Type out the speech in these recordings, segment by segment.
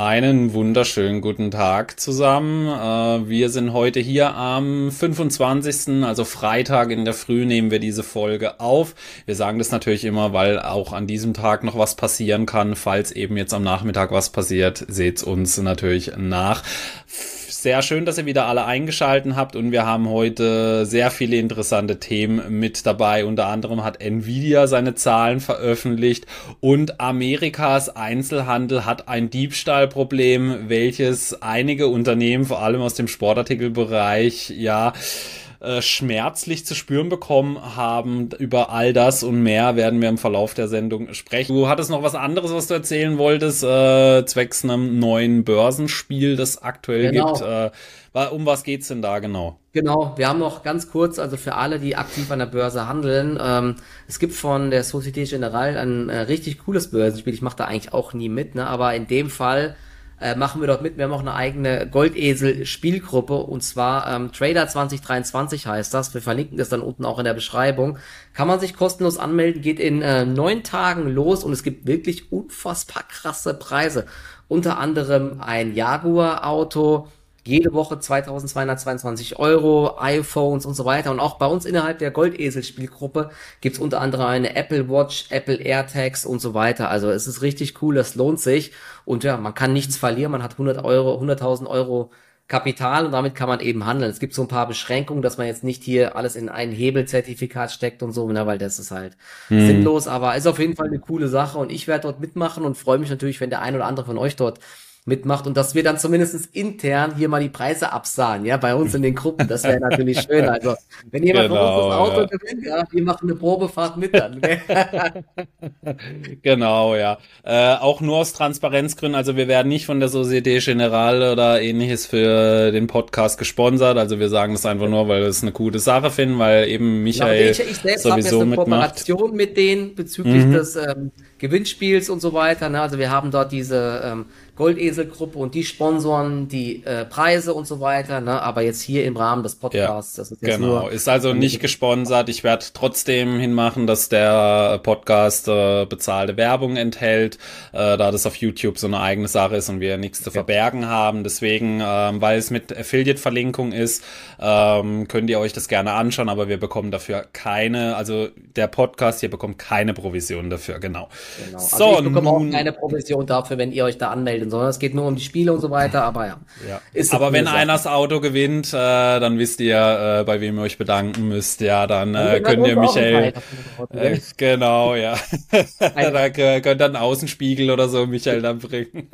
Einen wunderschönen guten Tag zusammen. Äh, wir sind heute hier am 25., also Freitag in der Früh nehmen wir diese Folge auf. Wir sagen das natürlich immer, weil auch an diesem Tag noch was passieren kann. Falls eben jetzt am Nachmittag was passiert, seht's uns natürlich nach sehr schön, dass ihr wieder alle eingeschalten habt und wir haben heute sehr viele interessante Themen mit dabei. Unter anderem hat Nvidia seine Zahlen veröffentlicht und Amerikas Einzelhandel hat ein Diebstahlproblem, welches einige Unternehmen, vor allem aus dem Sportartikelbereich, ja, äh, schmerzlich zu spüren bekommen haben. Über all das und mehr werden wir im Verlauf der Sendung sprechen. Du hattest noch was anderes, was du erzählen wolltest, äh, zwecks einem neuen Börsenspiel, das aktuell genau. gibt. Äh, um was geht's denn da genau? Genau, wir haben noch ganz kurz, also für alle, die aktiv an der Börse handeln, ähm, es gibt von der Societe Generale ein äh, richtig cooles Börsenspiel. Ich mache da eigentlich auch nie mit, ne? aber in dem Fall äh, machen wir dort mit. Wir haben auch eine eigene Goldesel-Spielgruppe und zwar ähm, Trader 2023 heißt das. Wir verlinken das dann unten auch in der Beschreibung. Kann man sich kostenlos anmelden, geht in äh, neun Tagen los und es gibt wirklich unfassbar krasse Preise. Unter anderem ein Jaguar-Auto, jede Woche 2222 Euro, iPhones und so weiter. Und auch bei uns innerhalb der Goldesel-Spielgruppe gibt's unter anderem eine Apple Watch, Apple AirTags und so weiter. Also es ist richtig cool, das lohnt sich. Und ja, man kann nichts verlieren. Man hat 100 Euro, 100.000 Euro Kapital und damit kann man eben handeln. Es gibt so ein paar Beschränkungen, dass man jetzt nicht hier alles in ein Hebelzertifikat steckt und so, ne, weil das ist halt hm. sinnlos, aber ist auf jeden Fall eine coole Sache und ich werde dort mitmachen und freue mich natürlich, wenn der ein oder andere von euch dort mitmacht und dass wir dann zumindest intern hier mal die Preise absahen, ja, bei uns in den Gruppen. Das wäre natürlich schön. Also, wenn jemand genau, von uns das Auto ja. gewinnt, ja, wir machen eine Probefahrt mit dann. genau, ja. Äh, auch nur aus Transparenzgründen. Also, wir werden nicht von der Societe Generale oder ähnliches für den Podcast gesponsert. Also, wir sagen das einfach nur, weil wir es eine gute Sache finden, weil eben Michael ja, ich, ich selbst sowieso eine Kooperation mit denen bezüglich mhm. des ähm, Gewinnspiels und so weiter. Ne? Also, wir haben dort diese ähm, Goldeselgruppe und die sponsoren die äh, Preise und so weiter, ne? aber jetzt hier im Rahmen des Podcasts, ja, das ist jetzt genau, nur, ist also nicht gesponsert. Ich werde trotzdem hinmachen, dass der Podcast äh, bezahlte Werbung enthält, äh, da das auf YouTube so eine eigene Sache ist und wir nichts zu verbergen haben. Deswegen, ähm, weil es mit Affiliate-Verlinkung ist, ähm, könnt ihr euch das gerne anschauen, aber wir bekommen dafür keine, also der Podcast hier bekommt keine Provision dafür, genau. genau. Also so, ich bekomme nun, auch keine Provision dafür, wenn ihr euch da anmeldet spielen, sondern es geht nur um die Spiele und so weiter. Aber ja. ja. Ist aber wenn einer das Auto gewinnt, äh, dann wisst ihr, äh, bei wem ihr euch bedanken müsst. Ja, dann äh, könnt ihr Michael. Äh, genau, ja. da könnt ihr einen Außenspiegel oder so Michael dann bringen.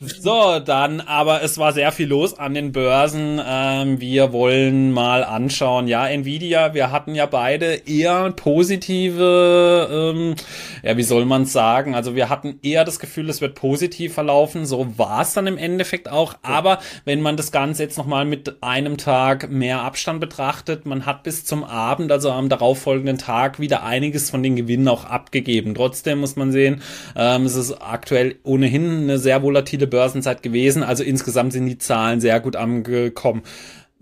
So, dann, aber es war sehr viel los an den Börsen. Ähm, wir wollen mal anschauen. Ja, Nvidia, wir hatten ja beide eher positive, ähm, ja, wie soll man sagen? Also wir hatten eher das Gefühl, es wird positiv verlaufen. So war es dann im Endeffekt auch. Aber wenn man das Ganze jetzt nochmal mit einem Tag mehr Abstand betrachtet, man hat bis zum Abend, also am darauffolgenden Tag, wieder einiges von den Gewinnen auch abgegeben. Trotzdem muss man sehen, ähm, es ist aktuell ohnehin eine sehr volatile Börsenzeit gewesen. Also insgesamt sind die Zahlen sehr gut angekommen.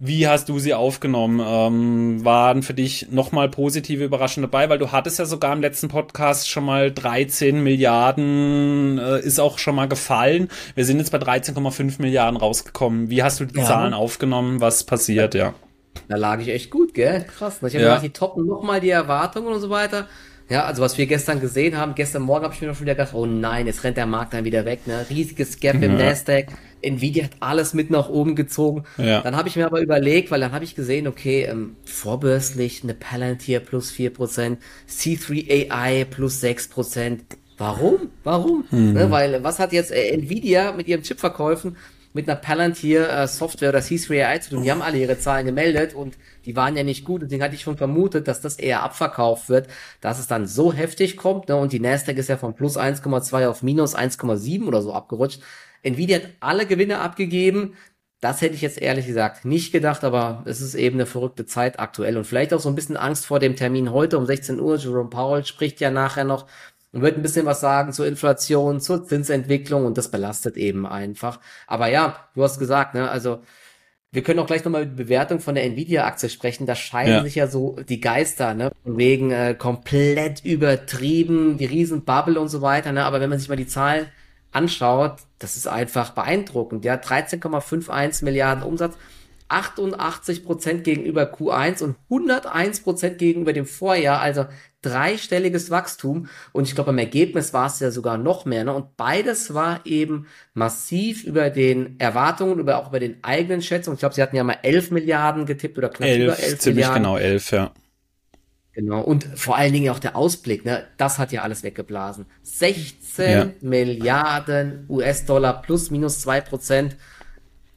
Wie hast du sie aufgenommen? Ähm, waren für dich nochmal positive Überraschungen dabei? Weil du hattest ja sogar im letzten Podcast schon mal 13 Milliarden, äh, ist auch schon mal gefallen. Wir sind jetzt bei 13,5 Milliarden rausgekommen. Wie hast du die ja. Zahlen aufgenommen? Was passiert, ja? Da lag ich echt gut, gell? Krass. Ich habe ja. gedacht, die toppen nochmal die Erwartungen und so weiter. Ja, also was wir gestern gesehen haben, gestern Morgen habe ich mir noch schon wieder gedacht, oh nein, jetzt rennt der Markt dann wieder weg, ne? Riesiges Gap im Nasdaq. Nvidia hat alles mit nach oben gezogen. Ja. Dann habe ich mir aber überlegt, weil dann habe ich gesehen, okay, ähm, vorbörslich eine Palantir plus 4%, C3 AI plus 6%. Warum? Warum? Mhm. Ne, weil was hat jetzt äh, Nvidia mit ihren Chipverkäufen mit einer Palantir äh, Software oder C3 AI zu tun? Die haben alle ihre Zahlen gemeldet und die waren ja nicht gut. Deswegen hatte ich schon vermutet, dass das eher abverkauft wird, dass es dann so heftig kommt. Ne? Und die Nasdaq ist ja von plus 1,2 auf minus 1,7 oder so abgerutscht. Nvidia hat alle Gewinne abgegeben. Das hätte ich jetzt ehrlich gesagt nicht gedacht, aber es ist eben eine verrückte Zeit aktuell und vielleicht auch so ein bisschen Angst vor dem Termin heute um 16 Uhr. Jerome Powell spricht ja nachher noch und wird ein bisschen was sagen zur Inflation, zur Zinsentwicklung und das belastet eben einfach. Aber ja, du hast gesagt, ne, also wir können auch gleich nochmal über die Bewertung von der Nvidia-Aktie sprechen. Da scheiden ja. sich ja so die Geister, ne? Von wegen äh, komplett übertrieben, die Riesenbubble und so weiter, ne? Aber wenn man sich mal die Zahlen anschaut, das ist einfach beeindruckend. Ja, 13,51 Milliarden Umsatz, 88 Prozent gegenüber Q1 und 101 Prozent gegenüber dem Vorjahr. Also dreistelliges Wachstum. Und ich glaube, im Ergebnis war es ja sogar noch mehr. Ne? Und beides war eben massiv über den Erwartungen, über auch über den eigenen Schätzungen. Ich glaube, sie hatten ja mal 11 Milliarden getippt oder knapp elf, über 11 ziemlich Milliarden. genau 11, ja. Genau. Und vor allen Dingen auch der Ausblick, ne? Das hat ja alles weggeblasen. 16 ja. Milliarden US-Dollar plus minus zwei Prozent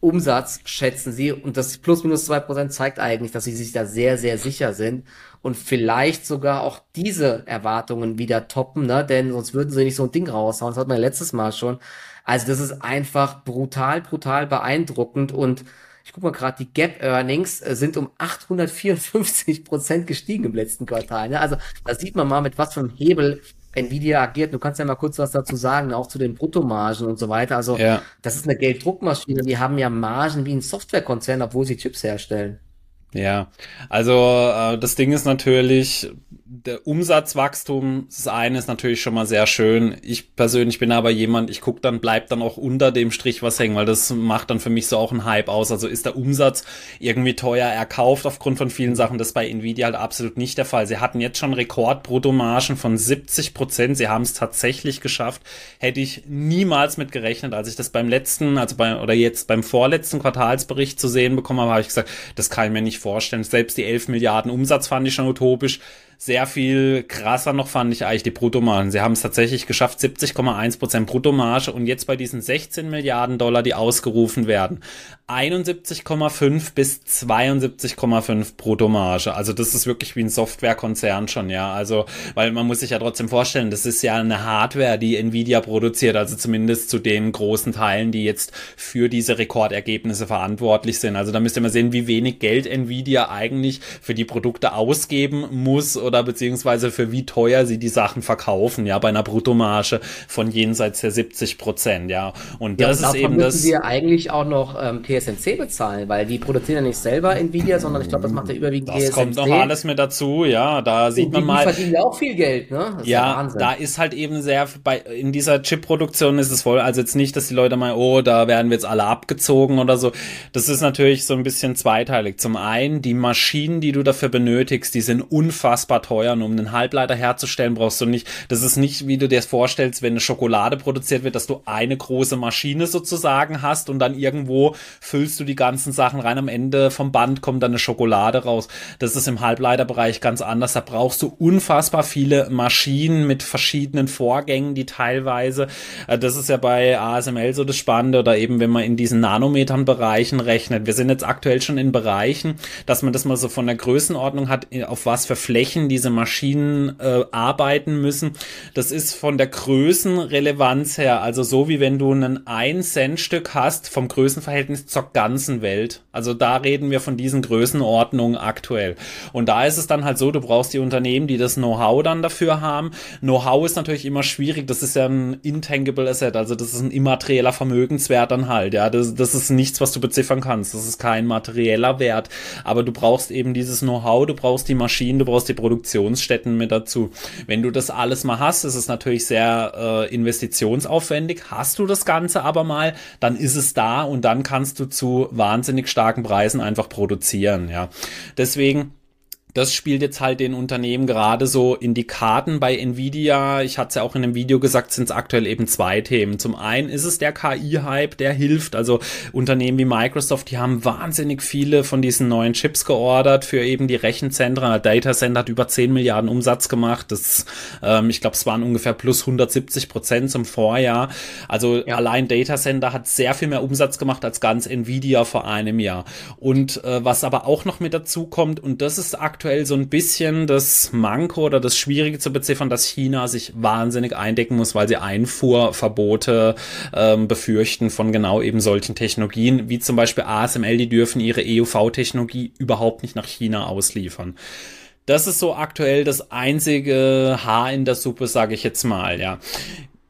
Umsatz schätzen sie. Und das plus minus zwei Prozent zeigt eigentlich, dass sie sich da sehr, sehr sicher sind und vielleicht sogar auch diese Erwartungen wieder toppen, ne? Denn sonst würden sie nicht so ein Ding raushauen. Das hat man ja letztes Mal schon. Also das ist einfach brutal, brutal beeindruckend und ich guck mal gerade, die Gap Earnings äh, sind um 854 Prozent gestiegen im letzten Quartal. Ne? Also da sieht man mal, mit was für einem Hebel Nvidia agiert. Du kannst ja mal kurz was dazu sagen, auch zu den Bruttomargen und so weiter. Also ja. das ist eine Gelddruckmaschine. Die haben ja Margen wie ein Softwarekonzern, obwohl sie Chips herstellen. Ja, also äh, das Ding ist natürlich, der Umsatzwachstum, das eine ist natürlich schon mal sehr schön. Ich persönlich bin aber jemand, ich gucke dann, bleibt dann auch unter dem Strich was hängen, weil das macht dann für mich so auch einen Hype aus. Also ist der Umsatz irgendwie teuer erkauft aufgrund von vielen Sachen. Das bei Nvidia halt absolut nicht der Fall. Sie hatten jetzt schon Rekordbruttomargen von 70 Prozent. Sie haben es tatsächlich geschafft. Hätte ich niemals mit gerechnet, als ich das beim letzten, also bei, oder jetzt beim vorletzten Quartalsbericht zu sehen bekommen habe, habe ich gesagt, das kann ich mir nicht vorstellen. Selbst die 11 Milliarden Umsatz fand ich schon utopisch sehr viel krasser noch fand ich eigentlich die Bruttomargen. Sie haben es tatsächlich geschafft, 70,1 Prozent Bruttomarge und jetzt bei diesen 16 Milliarden Dollar, die ausgerufen werden, 71,5 bis 72,5 Bruttomarge. Also das ist wirklich wie ein Softwarekonzern schon, ja. Also, weil man muss sich ja trotzdem vorstellen, das ist ja eine Hardware, die Nvidia produziert, also zumindest zu den großen Teilen, die jetzt für diese Rekordergebnisse verantwortlich sind. Also da müsst ihr mal sehen, wie wenig Geld Nvidia eigentlich für die Produkte ausgeben muss oder beziehungsweise für wie teuer sie die Sachen verkaufen, ja, bei einer Bruttomarge von jenseits der 70 Prozent, ja. Und das und ist eben das. wir eigentlich auch noch ähm, TSMC bezahlen, weil die produzieren ja nicht selber Nvidia, sondern ich glaube, das macht ja überwiegend das TSMC. Das kommt noch alles mit dazu, ja, da sieht und man mal. Die verdienen ja auch viel Geld, ne? ja, ja da ist halt eben sehr, bei, in dieser Chip-Produktion ist es voll, also jetzt nicht, dass die Leute mal, oh, da werden wir jetzt alle abgezogen oder so. Das ist natürlich so ein bisschen zweiteilig. Zum einen, die Maschinen, die du dafür benötigst, die sind unfassbar und um einen Halbleiter herzustellen, brauchst du nicht, das ist nicht, wie du dir vorstellst, wenn eine Schokolade produziert wird, dass du eine große Maschine sozusagen hast und dann irgendwo füllst du die ganzen Sachen rein. Am Ende vom Band kommt dann eine Schokolade raus. Das ist im Halbleiterbereich ganz anders. Da brauchst du unfassbar viele Maschinen mit verschiedenen Vorgängen, die teilweise, äh, das ist ja bei ASML so das Spannende oder eben, wenn man in diesen Nanometern Bereichen rechnet. Wir sind jetzt aktuell schon in Bereichen, dass man das mal so von der Größenordnung hat, auf was für Flächen diese Maschinen äh, arbeiten müssen. Das ist von der Größenrelevanz her, also so wie wenn du ein 1 Cent Stück hast vom Größenverhältnis zur ganzen Welt. Also da reden wir von diesen Größenordnungen aktuell. Und da ist es dann halt so, du brauchst die Unternehmen, die das Know-how dann dafür haben. Know-how ist natürlich immer schwierig. Das ist ja ein intangible Asset, also das ist ein immaterieller Vermögenswert dann halt. Ja, das, das ist nichts, was du beziffern kannst. Das ist kein materieller Wert. Aber du brauchst eben dieses Know-how, du brauchst die Maschinen, du brauchst die Produktion Produktionsstätten mit dazu. Wenn du das alles mal hast, ist es natürlich sehr äh, investitionsaufwendig. Hast du das Ganze aber mal, dann ist es da und dann kannst du zu wahnsinnig starken Preisen einfach produzieren. Ja, deswegen das spielt jetzt halt den Unternehmen gerade so in die Karten bei Nvidia. Ich hatte es ja auch in einem Video gesagt, sind es aktuell eben zwei Themen. Zum einen ist es der KI-Hype, der hilft. Also Unternehmen wie Microsoft, die haben wahnsinnig viele von diesen neuen Chips geordert für eben die Rechenzentren. Der Data Center hat über 10 Milliarden Umsatz gemacht. Das, ähm, ich glaube, es waren ungefähr plus 170 Prozent zum Vorjahr. Also ja. allein Data Center hat sehr viel mehr Umsatz gemacht als ganz Nvidia vor einem Jahr. Und äh, was aber auch noch mit dazu kommt, und das ist aktuell aktuell so ein bisschen das Manko oder das Schwierige zu beziffern, dass China sich wahnsinnig eindecken muss, weil sie Einfuhrverbote ähm, befürchten von genau eben solchen Technologien, wie zum Beispiel ASML, die dürfen ihre EUV-Technologie überhaupt nicht nach China ausliefern. Das ist so aktuell das einzige Haar in der Suppe, sage ich jetzt mal, ja.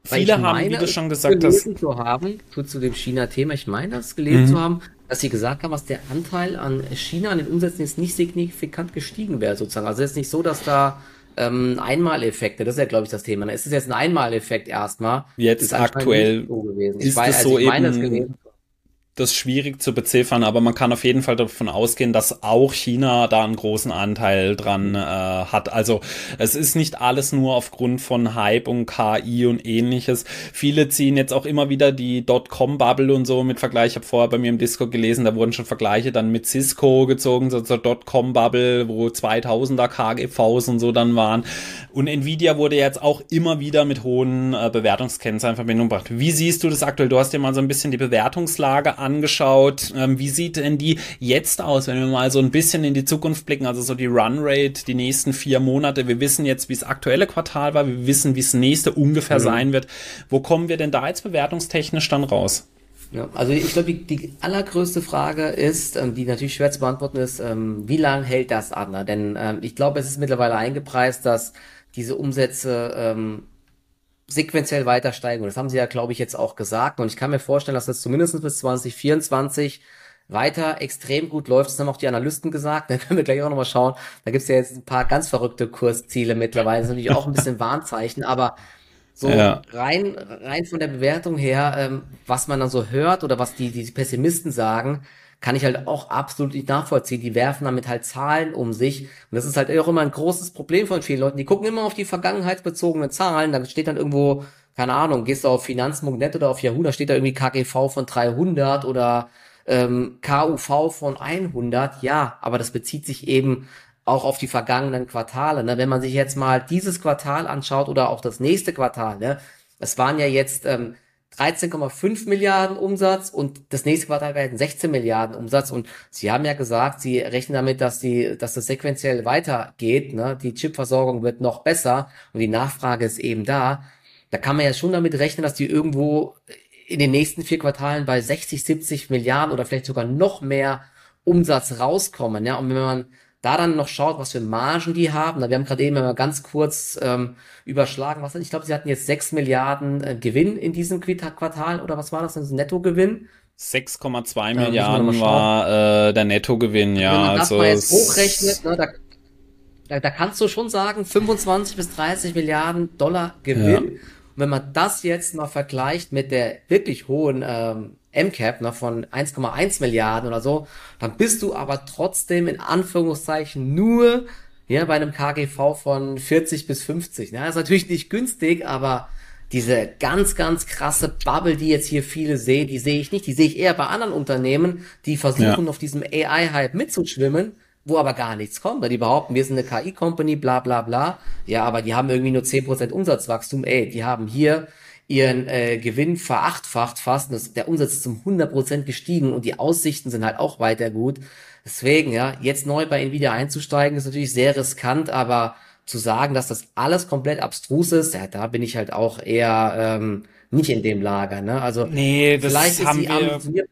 Viele haben, meine, wie du schon gesagt hast, zu haben, zu, zu dem China-Thema, ich meine das gelesen mhm. zu haben, dass sie gesagt haben, dass der Anteil an China an den Umsätzen jetzt nicht signifikant gestiegen wäre, sozusagen. Also es ist nicht so, dass da ähm, Einmaleffekte. Das ist ja, glaube ich, das Thema. Ne? Ist es jetzt ein Einmaleffekt erstmal? Jetzt aktuell so ist weiß, es so also eben das schwierig zu beziffern, aber man kann auf jeden Fall davon ausgehen, dass auch China da einen großen Anteil dran äh, hat. Also es ist nicht alles nur aufgrund von Hype und KI und ähnliches. Viele ziehen jetzt auch immer wieder die Dotcom-Bubble und so mit Vergleich. Ich habe vorher bei mir im Discord gelesen, da wurden schon Vergleiche dann mit Cisco gezogen, so zur Dotcom-Bubble, wo 2000er KGVs und so dann waren. Und Nvidia wurde jetzt auch immer wieder mit hohen äh, Bewertungskennzahlen in Verbindung gebracht. Wie siehst du das aktuell? Du hast dir mal so ein bisschen die Bewertungslage angeschaut. Ähm, wie sieht denn die jetzt aus, wenn wir mal so ein bisschen in die Zukunft blicken, also so die Runrate, die nächsten vier Monate. Wir wissen jetzt, wie es aktuelle Quartal war, wir wissen, wie es nächste ungefähr mhm. sein wird. Wo kommen wir denn da jetzt bewertungstechnisch dann raus? Ja, also ich glaube, die, die allergrößte Frage ist, ähm, die natürlich schwer zu beantworten ist, ähm, wie lange hält das an? Ne? Denn ähm, ich glaube, es ist mittlerweile eingepreist, dass diese Umsätze ähm, sequenziell weiter steigen. Und das haben sie ja, glaube ich, jetzt auch gesagt. Und ich kann mir vorstellen, dass das zumindest bis 2024 weiter extrem gut läuft. Das haben auch die Analysten gesagt. Da können wir gleich auch nochmal schauen. Da gibt's ja jetzt ein paar ganz verrückte Kursziele mittlerweile. Das ist natürlich auch ein bisschen Warnzeichen, aber so ja. rein, rein von der Bewertung her, ähm, was man dann so hört oder was die, die Pessimisten sagen, kann ich halt auch absolut nicht nachvollziehen. Die werfen damit halt Zahlen um sich. Und das ist halt auch immer ein großes Problem von vielen Leuten. Die gucken immer auf die vergangenheitsbezogenen Zahlen. Da steht dann irgendwo, keine Ahnung, gehst du auf Finanz.net oder auf Yahoo, da steht da irgendwie KGV von 300 oder ähm, KUV von 100. Ja, aber das bezieht sich eben auch auf die vergangenen Quartale. Ne? Wenn man sich jetzt mal dieses Quartal anschaut oder auch das nächste Quartal, ne? es waren ja jetzt ähm, 13,5 Milliarden Umsatz und das nächste Quartal werden 16 Milliarden Umsatz und Sie haben ja gesagt, Sie rechnen damit, dass die, dass das sequenziell weitergeht, ne? Die Chipversorgung wird noch besser und die Nachfrage ist eben da. Da kann man ja schon damit rechnen, dass die irgendwo in den nächsten vier Quartalen bei 60, 70 Milliarden oder vielleicht sogar noch mehr Umsatz rauskommen, ja? Und wenn man da dann noch schaut, was für Margen die haben. Wir haben gerade eben mal ganz kurz ähm, überschlagen, was ich glaube, sie hatten jetzt 6 Milliarden äh, Gewinn in diesem Quartal oder was war das, das Nettogewinn? 6,2 Milliarden war äh, der Nettogewinn, ja. Wenn man das also mal jetzt hochrechnet, ne, da, da, da kannst du schon sagen, 25 bis 30 Milliarden Dollar Gewinn. Ja. Und wenn man das jetzt mal vergleicht mit der wirklich hohen ähm, MCAP ne, von 1,1 Milliarden oder so, dann bist du aber trotzdem in Anführungszeichen nur ja, bei einem KGV von 40 bis 50. Ne? Das ist natürlich nicht günstig, aber diese ganz, ganz krasse Bubble, die jetzt hier viele sehen, die sehe ich nicht. Die sehe ich eher bei anderen Unternehmen, die versuchen, ja. auf diesem AI-Hype mitzuschwimmen, wo aber gar nichts kommt. Weil die behaupten, wir sind eine KI-Company, bla bla bla. Ja, aber die haben irgendwie nur 10% Umsatzwachstum. Ey, die haben hier ihren äh, Gewinn verachtfacht fast. Das, der Umsatz ist um 100% gestiegen und die Aussichten sind halt auch weiter gut. Deswegen, ja, jetzt neu bei Nvidia einzusteigen, ist natürlich sehr riskant, aber zu sagen, dass das alles komplett abstrus ist, ja, da bin ich halt auch eher ähm, nicht in dem Lager. Ne? Also nee, das vielleicht haben ist sie wir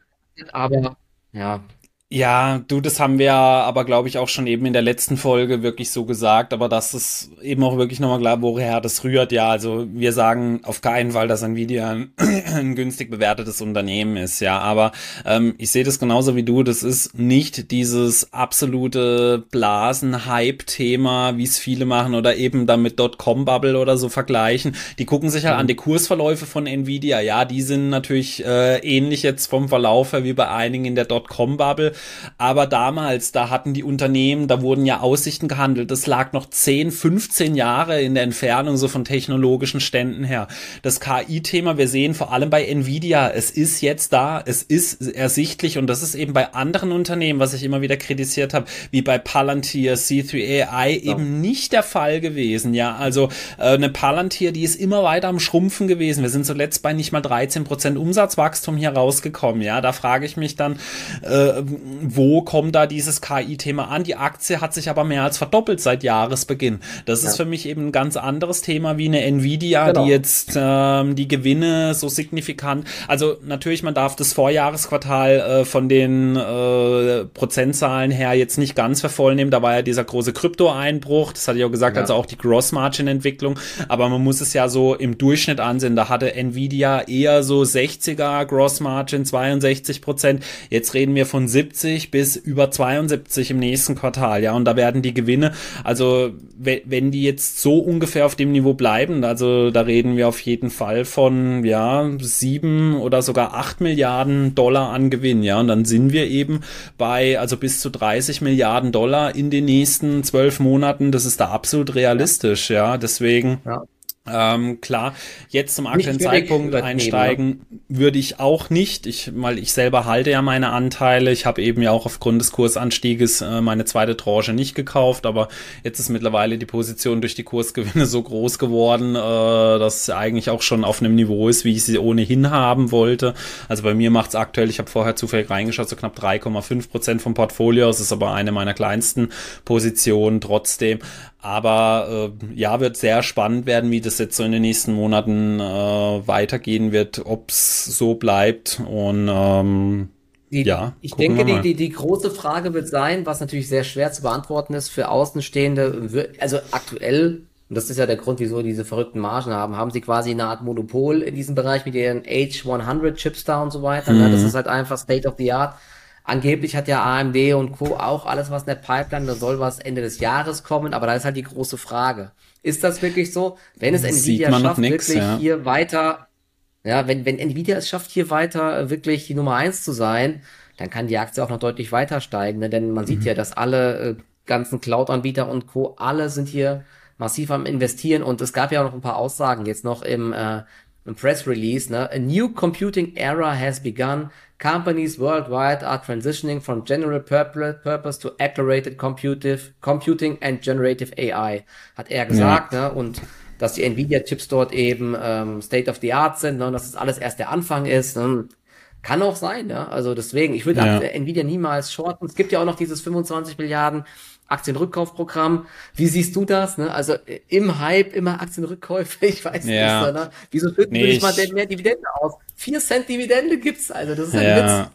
aber ja, ja, du, das haben wir aber, glaube ich, auch schon eben in der letzten Folge wirklich so gesagt, aber das ist eben auch wirklich nochmal klar, woher das rührt. Ja, also wir sagen auf keinen Fall, dass Nvidia ein, ein günstig bewertetes Unternehmen ist, ja, aber ähm, ich sehe das genauso wie du, das ist nicht dieses absolute Blasen-Hype-Thema, wie es viele machen oder eben damit Dotcom-Bubble oder so vergleichen. Die gucken sich halt mhm. an die Kursverläufe von Nvidia, ja, die sind natürlich äh, ähnlich jetzt vom Verlauf her wie bei einigen in der Dotcom-Bubble aber damals, da hatten die Unternehmen, da wurden ja Aussichten gehandelt. Das lag noch 10, 15 Jahre in der Entfernung so von technologischen Ständen her. Das KI-Thema, wir sehen vor allem bei Nvidia, es ist jetzt da, es ist ersichtlich und das ist eben bei anderen Unternehmen, was ich immer wieder kritisiert habe, wie bei Palantir, C3AI ja. eben nicht der Fall gewesen. Ja, also äh, eine Palantir, die ist immer weiter am Schrumpfen gewesen. Wir sind zuletzt bei nicht mal 13 Prozent Umsatzwachstum hier rausgekommen. Ja, da frage ich mich dann, äh, wo kommt da dieses KI-Thema an? Die Aktie hat sich aber mehr als verdoppelt seit Jahresbeginn. Das ja. ist für mich eben ein ganz anderes Thema wie eine Nvidia, genau. die jetzt ähm, die Gewinne so signifikant, also natürlich, man darf das Vorjahresquartal äh, von den äh, Prozentzahlen her jetzt nicht ganz vervollnehmen. Da war ja dieser große Krypto-Einbruch, das hatte ich auch gesagt, ja. also auch die Gross-Margin-Entwicklung, aber man muss es ja so im Durchschnitt ansehen. Da hatte Nvidia eher so 60er Gross-Margin, 62 Prozent. Jetzt reden wir von 70 70 bis über 72 im nächsten Quartal, ja, und da werden die Gewinne, also wenn die jetzt so ungefähr auf dem Niveau bleiben, also da reden wir auf jeden Fall von, ja, sieben oder sogar acht Milliarden Dollar an Gewinn, ja, und dann sind wir eben bei, also bis zu 30 Milliarden Dollar in den nächsten zwölf Monaten, das ist da absolut realistisch, ja, deswegen. Ja. Ähm, klar, jetzt zum aktuellen Zeitpunkt einsteigen würde ich auch nicht, ich, weil ich selber halte ja meine Anteile. Ich habe eben ja auch aufgrund des Kursanstieges äh, meine zweite Tranche nicht gekauft, aber jetzt ist mittlerweile die Position durch die Kursgewinne so groß geworden, äh, dass eigentlich auch schon auf einem Niveau ist, wie ich sie ohnehin haben wollte. Also bei mir macht es aktuell, ich habe vorher zufällig reingeschaut, so knapp 3,5 Prozent vom Portfolio. Das ist aber eine meiner kleinsten Positionen trotzdem. Aber äh, ja, wird sehr spannend werden, wie das jetzt so in den nächsten Monaten äh, weitergehen wird, ob's so bleibt. Und ähm, die, ja, ich denke, die, die, die große Frage wird sein, was natürlich sehr schwer zu beantworten ist für Außenstehende. Also aktuell, und das ist ja der Grund, wieso diese verrückten Margen haben, haben sie quasi eine Art Monopol in diesem Bereich mit ihren H100 Chips da und so weiter. Mhm. Das ist halt einfach State of the Art. Angeblich hat ja AMD und Co. auch alles was in der Pipeline, da soll was Ende des Jahres kommen, aber da ist halt die große Frage. Ist das wirklich so? Wenn es Nvidia schafft, nix, wirklich ja. hier weiter, ja, wenn, wenn Nvidia es schafft, hier weiter wirklich die Nummer eins zu sein, dann kann die Aktie auch noch deutlich weiter steigen, ne? denn man mhm. sieht ja, dass alle äh, ganzen Cloud-Anbieter und Co. alle sind hier massiv am investieren und es gab ja auch noch ein paar Aussagen jetzt noch im, äh, im Press Release, ne? A new computing era has begun companies worldwide are transitioning from general purpose to accelerated computing and generative AI, hat er gesagt, ja. ne? Und dass die Nvidia-Chips dort eben ähm, State of the Art sind, ne? und dass das alles erst der Anfang ist. Ne? Kann auch sein, ne? Also deswegen, ich würde ja. Nvidia niemals shorten. Es gibt ja auch noch dieses 25 Milliarden Aktienrückkaufprogramm. Wie siehst du das? Ne? Also äh, im Hype immer Aktienrückkäufe, ich weiß ja. nicht. Ne? Wieso schütten nee, wir nicht mal mehr Dividende aus? Vier Cent Dividende gibt's, also das ist ein ja. Witz.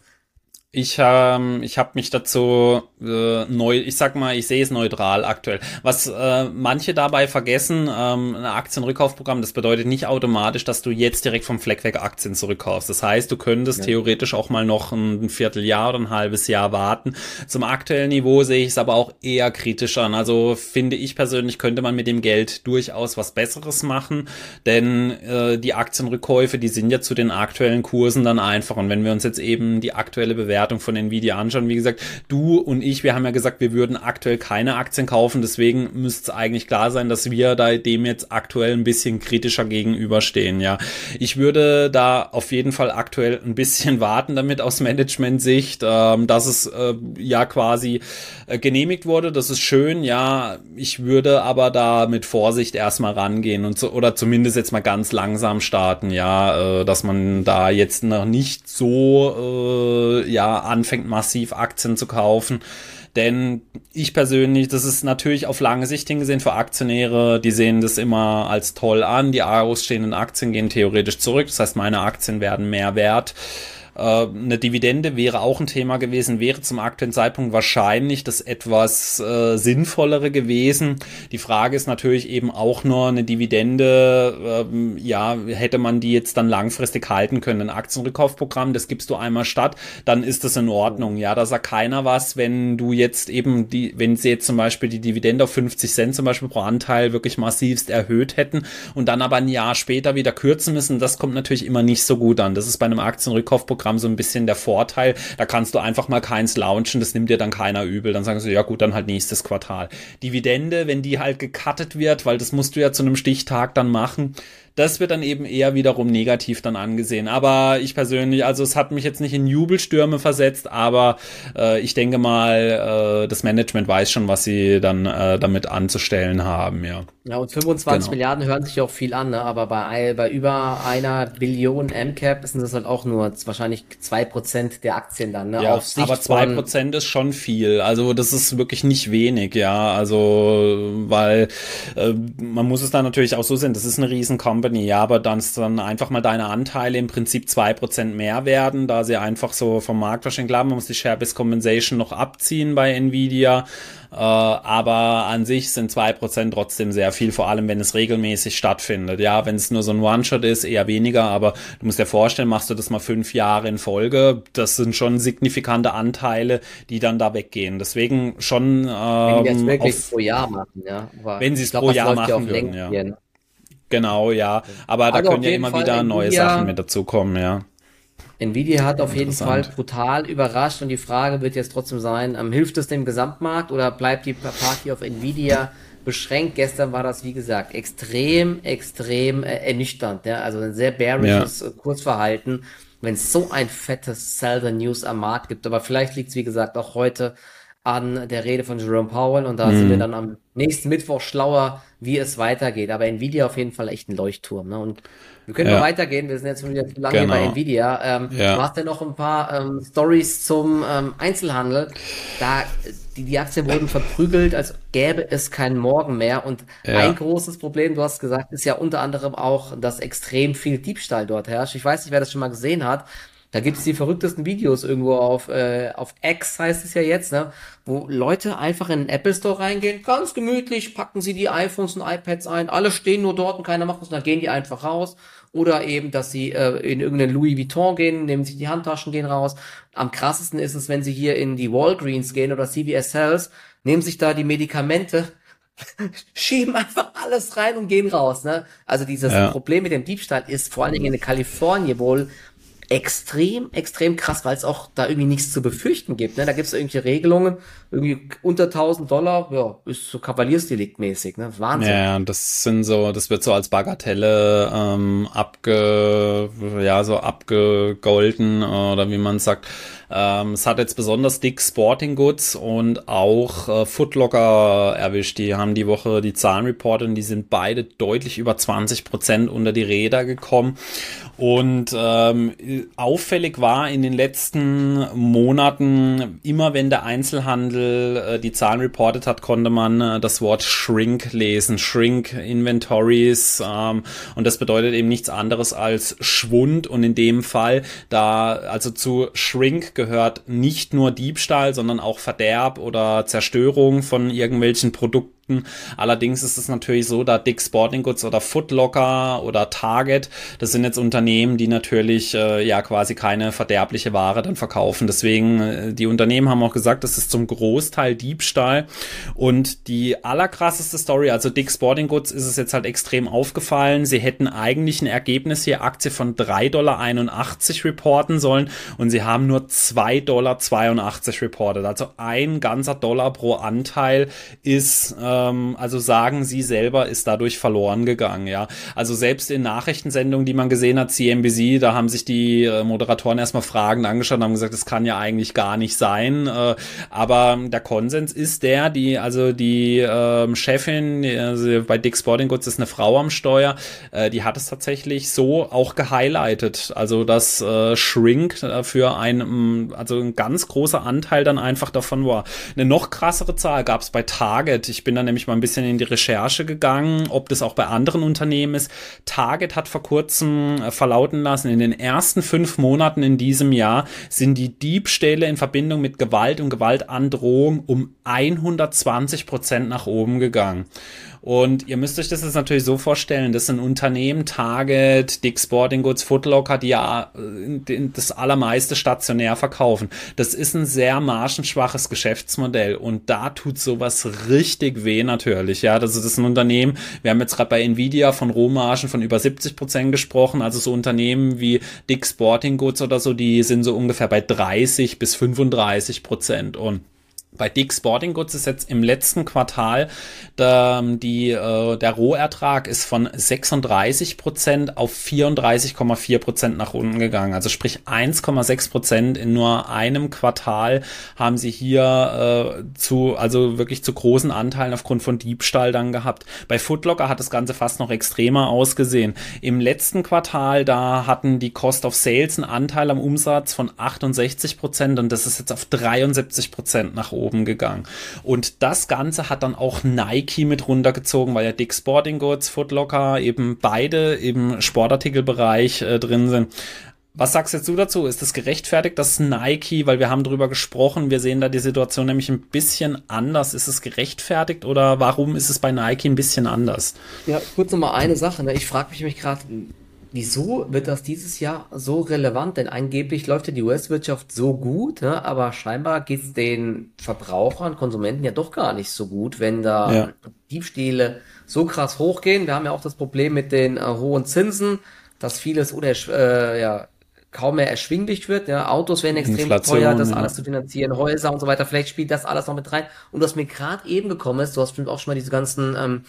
Ich, ähm, ich habe mich dazu äh, neu, ich sag mal, ich sehe es neutral aktuell. Was äh, manche dabei vergessen, ähm, ein Aktienrückkaufprogramm, das bedeutet nicht automatisch, dass du jetzt direkt vom Fleck weg Aktien zurückkaufst. Das heißt, du könntest ja. theoretisch auch mal noch ein Vierteljahr oder ein halbes Jahr warten. Zum aktuellen Niveau sehe ich es aber auch eher kritisch an. Also finde ich persönlich, könnte man mit dem Geld durchaus was Besseres machen, denn äh, die Aktienrückkäufe, die sind ja zu den aktuellen Kursen dann einfach. Und wenn wir uns jetzt eben die aktuelle Bewertung Bewertung von Nvidia anschauen. Wie gesagt, du und ich, wir haben ja gesagt, wir würden aktuell keine Aktien kaufen. Deswegen müsste es eigentlich klar sein, dass wir da dem jetzt aktuell ein bisschen kritischer gegenüberstehen. Ja, ich würde da auf jeden Fall aktuell ein bisschen warten damit aus Management-Sicht, ähm, dass es äh, ja quasi äh, genehmigt wurde. Das ist schön. Ja, ich würde aber da mit Vorsicht erstmal rangehen und so, oder zumindest jetzt mal ganz langsam starten. Ja, äh, dass man da jetzt noch nicht so äh, ja anfängt massiv Aktien zu kaufen. Denn ich persönlich, das ist natürlich auf lange Sicht hingesehen für Aktionäre, die sehen das immer als toll an. Die ausstehenden Aktien gehen theoretisch zurück. Das heißt, meine Aktien werden mehr wert. Äh, eine Dividende wäre auch ein Thema gewesen, wäre zum aktuellen Zeitpunkt wahrscheinlich das etwas äh, sinnvollere gewesen. Die Frage ist natürlich eben auch nur eine Dividende, äh, ja, hätte man die jetzt dann langfristig halten können. Ein Aktienrückkaufprogramm, das gibst du einmal statt, dann ist das in Ordnung. Ja, da sagt keiner was, wenn du jetzt eben die, wenn sie jetzt zum Beispiel die Dividende auf 50 Cent zum Beispiel pro Anteil wirklich massivst erhöht hätten und dann aber ein Jahr später wieder kürzen müssen, das kommt natürlich immer nicht so gut an. Das ist bei einem Aktienrückkaufprogramm Programm so ein bisschen der Vorteil. Da kannst du einfach mal keins launchen, das nimmt dir dann keiner übel. Dann sagen sie, ja gut, dann halt nächstes Quartal. Dividende, wenn die halt gecuttet wird, weil das musst du ja zu einem Stichtag dann machen, das wird dann eben eher wiederum negativ dann angesehen. Aber ich persönlich, also es hat mich jetzt nicht in Jubelstürme versetzt, aber äh, ich denke mal, äh, das Management weiß schon, was sie dann äh, damit anzustellen haben, ja. Ja, und 25 genau. Milliarden hören sich auch viel an, ne? aber bei, bei über einer Billion MCAP sind das halt auch nur wahrscheinlich zwei Prozent der Aktien dann. Ne? Ja, aber zwei Prozent ist schon viel. Also das ist wirklich nicht wenig, ja. Also weil äh, man muss es dann natürlich auch so sehen, das ist eine riesen Company Company, ja, aber dann dann einfach mal deine Anteile im Prinzip zwei Prozent mehr werden, da sie einfach so vom Markt wahrscheinlich klar, man muss die Share-Based Compensation noch abziehen bei Nvidia. Äh, aber an sich sind zwei Prozent trotzdem sehr viel, vor allem wenn es regelmäßig stattfindet. Ja, wenn es nur so ein One-Shot ist, eher weniger, aber du musst dir vorstellen, machst du das mal fünf Jahre in Folge, das sind schon signifikante Anteile, die dann da weggehen. Deswegen schon. Ähm, wenn wirklich auf, pro Jahr machen, ja. Aber wenn sie es pro Jahr machen würden, ja. Genau, ja. Aber also da können ja immer Fall wieder neue Sachen mit dazukommen, ja. Nvidia hat auf jeden Fall brutal überrascht und die Frage wird jetzt trotzdem sein, ähm, hilft es dem Gesamtmarkt oder bleibt die Party auf Nvidia beschränkt? Gestern war das, wie gesagt, extrem, extrem äh, ernüchternd. Ja? Also ein sehr bearisches ja. Kursverhalten, wenn es so ein fettes Sell the News am Markt gibt. Aber vielleicht liegt es, wie gesagt, auch heute an der Rede von Jerome Powell und da mhm. sind wir dann am nächsten Mittwoch schlauer, wie es weitergeht. Aber Nvidia auf jeden Fall echt ein Leuchtturm. Ne? Und wir können ja. noch weitergehen, wir sind jetzt schon wieder zu lange genau. bei Nvidia. Ähm, ja. Du hast ja noch ein paar ähm, Stories zum ähm, Einzelhandel. Da die, die Aktien wurden verprügelt, als gäbe es keinen Morgen mehr. Und ja. ein großes Problem, du hast gesagt, ist ja unter anderem auch, dass extrem viel Diebstahl dort herrscht. Ich weiß nicht, wer das schon mal gesehen hat. Da gibt es die verrücktesten Videos irgendwo auf, äh, auf X heißt es ja jetzt, ne? wo Leute einfach in den Apple Store reingehen, ganz gemütlich, packen sie die iPhones und iPads ein, alle stehen nur dort und keiner macht was, dann gehen die einfach raus. Oder eben, dass sie äh, in irgendeinen Louis Vuitton gehen, nehmen sich die Handtaschen, gehen raus. Am krassesten ist es, wenn sie hier in die Walgreens gehen oder CVS Health, nehmen sich da die Medikamente, schieben einfach alles rein und gehen raus. Ne? Also dieses ja. Problem mit dem Diebstahl ist vor allen Dingen in Kalifornien wohl extrem, extrem krass, weil es auch da irgendwie nichts zu befürchten gibt. Ne? Da gibt es irgendwelche Regelungen, irgendwie unter 1000 Dollar, ja, ist so Kavaliersdelikt mäßig, ne? Wahnsinn. Ja, das sind so, das wird so als Bagatelle ähm, abge, ja, so abgegolten oder wie man sagt. Ähm, es hat jetzt besonders Dick Sporting Goods und auch äh, Footlocker erwischt. Die haben die Woche die Zahlen reportet und die sind beide deutlich über 20 Prozent unter die Räder gekommen. Und ähm, auffällig war in den letzten Monaten, immer wenn der Einzelhandel äh, die Zahlen reportet hat, konnte man äh, das Wort Shrink lesen, Shrink Inventories. Ähm, und das bedeutet eben nichts anderes als Schwund. Und in dem Fall, da also zu Shrink gehört nicht nur Diebstahl, sondern auch Verderb oder Zerstörung von irgendwelchen Produkten Produkten. Allerdings ist es natürlich so, da Dick Sporting Goods oder Footlocker oder Target, das sind jetzt Unternehmen, die natürlich äh, ja quasi keine verderbliche Ware dann verkaufen. Deswegen, äh, die Unternehmen haben auch gesagt, das ist zum Großteil Diebstahl. Und die allerkrasseste Story, also Dick Sporting Goods ist es jetzt halt extrem aufgefallen. Sie hätten eigentlich ein Ergebnis hier Aktie von 3,81 Dollar reporten sollen und sie haben nur 2,82 Dollar reportet. Also ein ganzer Dollar pro Anteil ist äh, ähm, also sagen sie selber, ist dadurch verloren gegangen, ja. Also selbst in Nachrichtensendungen, die man gesehen hat, CNBC, da haben sich die äh, Moderatoren erstmal Fragen angeschaut und haben gesagt, das kann ja eigentlich gar nicht sein. Äh, aber der Konsens ist der, die, also die äh, Chefin also bei Dick Sporting Goods ist eine Frau am Steuer, äh, die hat es tatsächlich so auch gehighlightet. Also das äh, Shrink äh, für ein, also ein ganz großer Anteil dann einfach davon war. Eine noch krassere Zahl gab es bei Target. Ich bin dann nämlich mal ein bisschen in die Recherche gegangen, ob das auch bei anderen Unternehmen ist. Target hat vor kurzem äh, verlauten lassen, in den ersten fünf Monaten in diesem Jahr sind die Diebstähle in Verbindung mit Gewalt und Gewaltandrohung um 120 Prozent nach oben gegangen. Und ihr müsst euch das jetzt natürlich so vorstellen, das sind Unternehmen, Target, Dick Sporting Goods, Footlocker, die ja äh, das allermeiste stationär verkaufen. Das ist ein sehr margenschwaches Geschäftsmodell und da tut sowas richtig weh natürlich. Ja, das ist ein Unternehmen, wir haben jetzt gerade bei Nvidia von Rohmargen von über 70 Prozent gesprochen, also so Unternehmen wie Dick Sporting Goods oder so, die sind so ungefähr bei 30 bis 35 Prozent und bei Dick Sporting Goods ist jetzt im letzten Quartal der, die, äh, der Rohertrag ist von 36 Prozent auf 34,4 Prozent nach unten gegangen. Also sprich 1,6 Prozent in nur einem Quartal haben sie hier äh, zu, also wirklich zu großen Anteilen aufgrund von Diebstahl dann gehabt. Bei Footlocker hat das Ganze fast noch extremer ausgesehen. Im letzten Quartal, da hatten die Cost of Sales einen Anteil am Umsatz von 68 Prozent und das ist jetzt auf 73 Prozent nach oben oben gegangen. Und das Ganze hat dann auch Nike mit runtergezogen, weil ja Dick Sporting Goods, Footlocker eben beide im Sportartikelbereich äh, drin sind. Was sagst jetzt du dazu? Ist es gerechtfertigt, dass Nike, weil wir haben drüber gesprochen, wir sehen da die Situation nämlich ein bisschen anders. Ist es gerechtfertigt oder warum ist es bei Nike ein bisschen anders? Ja, kurz nochmal eine Sache. Ne? Ich frage mich mich gerade, wieso wird das dieses Jahr so relevant? Denn angeblich läuft ja die US-Wirtschaft so gut, ne? aber scheinbar geht es den Verbrauchern, Konsumenten ja doch gar nicht so gut, wenn da ja. Diebstähle so krass hochgehen. Wir haben ja auch das Problem mit den äh, hohen Zinsen, dass vieles oder äh, ja, kaum mehr erschwinglich wird. Ja, Autos werden extrem Inflation, teuer, das ja. alles zu finanzieren, Häuser und so weiter. Vielleicht spielt das alles noch mit rein. Und was mir gerade eben gekommen ist, du hast bestimmt auch schon mal diese ganzen ähm,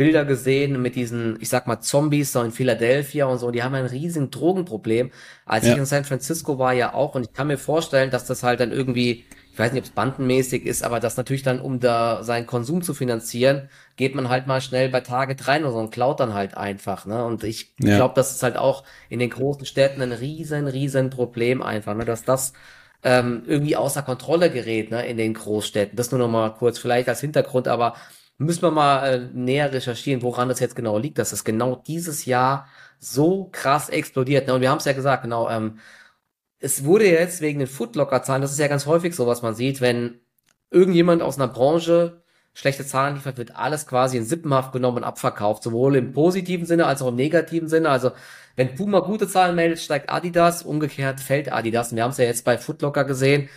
Bilder gesehen mit diesen, ich sag mal, Zombies da in Philadelphia und so. Die haben ein riesiges Drogenproblem. Als ja. ich in San Francisco war ja auch und ich kann mir vorstellen, dass das halt dann irgendwie ich weiß nicht, ob es bandenmäßig ist, aber das natürlich dann, um da seinen Konsum zu finanzieren, geht man halt mal schnell bei Target rein oder so und klaut dann halt einfach. Ne? Und ich ja. glaube, das ist halt auch in den großen Städten ein riesen, riesen Problem einfach, ne? dass das ähm, irgendwie außer Kontrolle gerät ne? in den Großstädten. Das nur noch mal kurz vielleicht als Hintergrund, aber müssen wir mal äh, näher recherchieren, woran das jetzt genau liegt, dass es genau dieses Jahr so krass explodiert. Ne? Und wir haben es ja gesagt, genau, ähm, es wurde jetzt wegen den Footlocker-Zahlen, das ist ja ganz häufig so, was man sieht, wenn irgendjemand aus einer Branche schlechte Zahlen liefert, wird alles quasi in Sippenhaft genommen und abverkauft, sowohl im positiven Sinne als auch im negativen Sinne. Also wenn Puma gute Zahlen meldet, steigt Adidas, umgekehrt fällt Adidas. Und wir haben es ja jetzt bei Footlocker gesehen,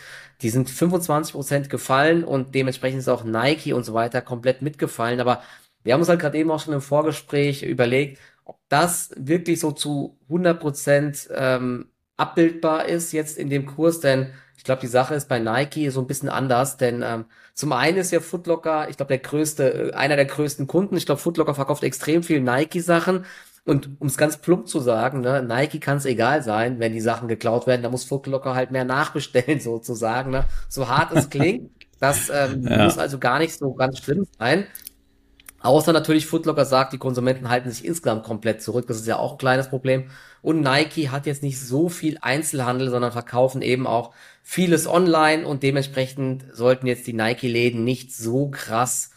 die sind 25% gefallen und dementsprechend ist auch Nike und so weiter komplett mitgefallen. Aber wir haben uns halt gerade eben auch schon im Vorgespräch überlegt, ob das wirklich so zu 100% ähm, abbildbar ist jetzt in dem Kurs, denn ich glaube, die Sache ist bei Nike so ein bisschen anders, denn ähm, zum einen ist ja Footlocker, ich glaube, der größte, äh, einer der größten Kunden. Ich glaube, Footlocker verkauft extrem viel Nike-Sachen. Und um es ganz plump zu sagen, ne, Nike kann es egal sein, wenn die Sachen geklaut werden, da muss Footlocker halt mehr nachbestellen sozusagen. Ne? So hart es klingt, das ähm, ja. muss also gar nicht so ganz schlimm sein. Außer natürlich Footlocker sagt, die Konsumenten halten sich insgesamt komplett zurück. Das ist ja auch ein kleines Problem. Und Nike hat jetzt nicht so viel Einzelhandel, sondern verkaufen eben auch vieles online und dementsprechend sollten jetzt die Nike-Läden nicht so krass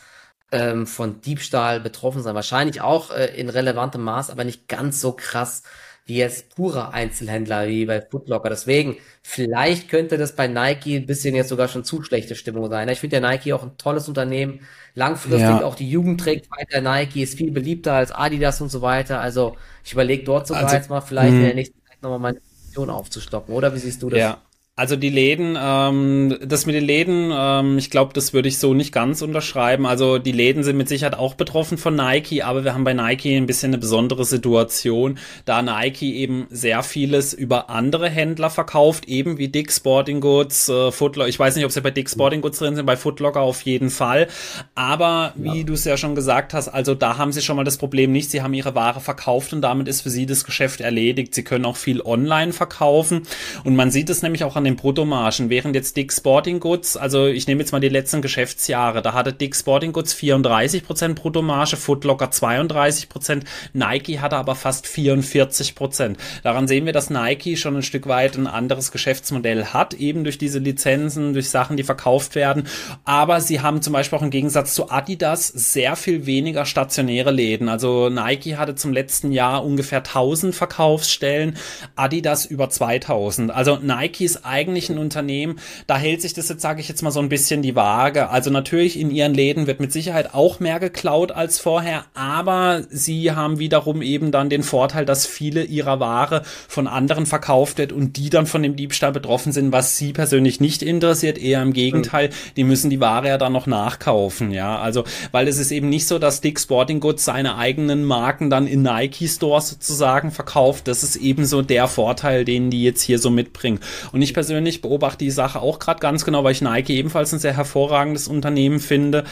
ähm, von Diebstahl betroffen sein. Wahrscheinlich auch äh, in relevantem Maß, aber nicht ganz so krass wie jetzt purer Einzelhändler wie bei Footlocker. Deswegen, vielleicht könnte das bei Nike ein bisschen jetzt sogar schon zu schlechte Stimmung sein. Ich finde ja Nike auch ein tolles Unternehmen. Langfristig ja. auch die Jugend trägt weiter Nike, ist viel beliebter als Adidas und so weiter. Also ich überlege dort sogar also, jetzt mal vielleicht in der nächsten Zeit nochmal meine Position aufzustocken. Oder wie siehst du das? Ja. Also die Läden, ähm, das mit den Läden, ähm, ich glaube, das würde ich so nicht ganz unterschreiben. Also die Läden sind mit Sicherheit auch betroffen von Nike, aber wir haben bei Nike ein bisschen eine besondere Situation, da Nike eben sehr vieles über andere Händler verkauft, eben wie Dick Sporting Goods, äh, Footlocker. Ich weiß nicht, ob sie bei Dick Sporting Goods drin sind, bei Footlocker auf jeden Fall. Aber wie ja. du es ja schon gesagt hast, also da haben sie schon mal das Problem nicht. Sie haben ihre Ware verkauft und damit ist für sie das Geschäft erledigt. Sie können auch viel online verkaufen und man sieht es nämlich auch an den Bruttomargen, während jetzt Dick Sporting Goods, also ich nehme jetzt mal die letzten Geschäftsjahre, da hatte Dick Sporting Goods 34% Bruttomarge, Footlocker 32%, Nike hatte aber fast 44%. Daran sehen wir, dass Nike schon ein Stück weit ein anderes Geschäftsmodell hat, eben durch diese Lizenzen, durch Sachen, die verkauft werden. Aber sie haben zum Beispiel auch im Gegensatz zu Adidas sehr viel weniger stationäre Läden. Also Nike hatte zum letzten Jahr ungefähr 1000 Verkaufsstellen, Adidas über 2000. Also Nike ist eigentlich ein Unternehmen, da hält sich das jetzt, sage ich jetzt mal so ein bisschen die Waage. Also natürlich in ihren Läden wird mit Sicherheit auch mehr geklaut als vorher, aber sie haben wiederum eben dann den Vorteil, dass viele ihrer Ware von anderen verkauft wird und die dann von dem Diebstahl betroffen sind, was sie persönlich nicht interessiert, eher im Gegenteil, die müssen die Ware ja dann noch nachkaufen, ja. Also, weil es ist eben nicht so, dass Dick Sporting Goods seine eigenen Marken dann in Nike Stores sozusagen verkauft. Das ist eben so der Vorteil, den die jetzt hier so mitbringen. Und ich persönlich persönlich beobachte die Sache auch gerade ganz genau, weil ich Nike ebenfalls ein sehr hervorragendes Unternehmen finde.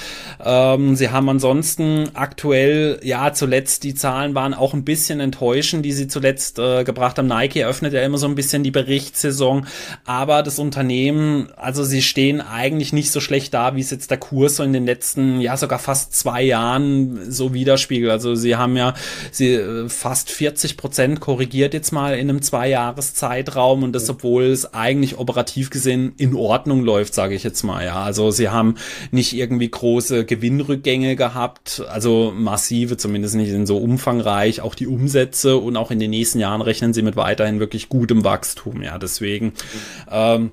Ähm, sie haben ansonsten aktuell, ja, zuletzt die Zahlen waren auch ein bisschen enttäuschend, die sie zuletzt äh, gebracht haben. Nike eröffnet ja immer so ein bisschen die Berichtssaison, aber das Unternehmen, also sie stehen eigentlich nicht so schlecht da, wie es jetzt der Kurs so in den letzten, ja, sogar fast zwei Jahren so widerspiegelt. Also sie haben ja sie äh, fast 40 Prozent korrigiert jetzt mal in einem Zweijahres-Zeitraum und das, obwohl es eigentlich eigentlich operativ gesehen in Ordnung läuft, sage ich jetzt mal. Ja, also sie haben nicht irgendwie große Gewinnrückgänge gehabt, also massive, zumindest nicht in so umfangreich. Auch die Umsätze und auch in den nächsten Jahren rechnen sie mit weiterhin wirklich gutem Wachstum. Ja, deswegen. Mhm. Ähm,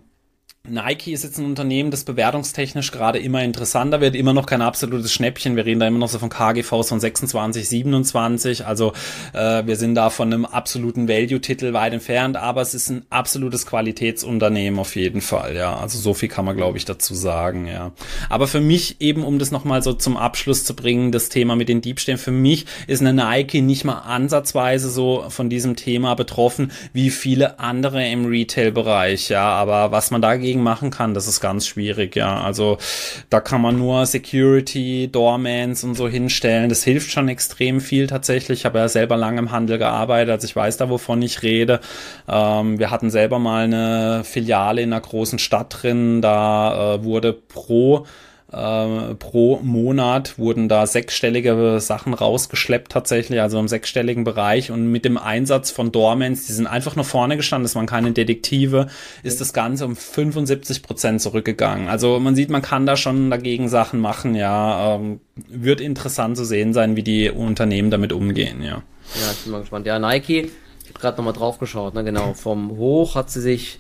Nike ist jetzt ein Unternehmen, das bewertungstechnisch gerade immer interessanter wird, immer noch kein absolutes Schnäppchen. Wir reden da immer noch so von KGVs von 26, 27. Also äh, wir sind da von einem absoluten Value-Titel weit entfernt, aber es ist ein absolutes Qualitätsunternehmen auf jeden Fall. Ja, also so viel kann man glaube ich dazu sagen. Ja, aber für mich eben, um das nochmal so zum Abschluss zu bringen, das Thema mit den Diebstählen. Für mich ist eine Nike nicht mal ansatzweise so von diesem Thema betroffen wie viele andere im Retail-Bereich. Ja, aber was man dagegen dagegen machen kann, das ist ganz schwierig, ja. Also da kann man nur Security, Doormans und so hinstellen. Das hilft schon extrem viel tatsächlich. Ich habe ja selber lange im Handel gearbeitet, also ich weiß da, wovon ich rede. Ähm, wir hatten selber mal eine Filiale in einer großen Stadt drin, da äh, wurde pro äh, pro Monat wurden da sechsstellige Sachen rausgeschleppt tatsächlich, also im sechsstelligen Bereich und mit dem Einsatz von Dormans, die sind einfach nur vorne gestanden, das waren keine Detektive, ist das Ganze um 75 Prozent zurückgegangen. Also man sieht, man kann da schon dagegen Sachen machen, ja, ähm, wird interessant zu sehen sein, wie die Unternehmen damit umgehen, ja. Ja, ich bin mal gespannt. Ja, Nike, ich habe gerade nochmal drauf geschaut, ne, genau, vom Hoch hat sie sich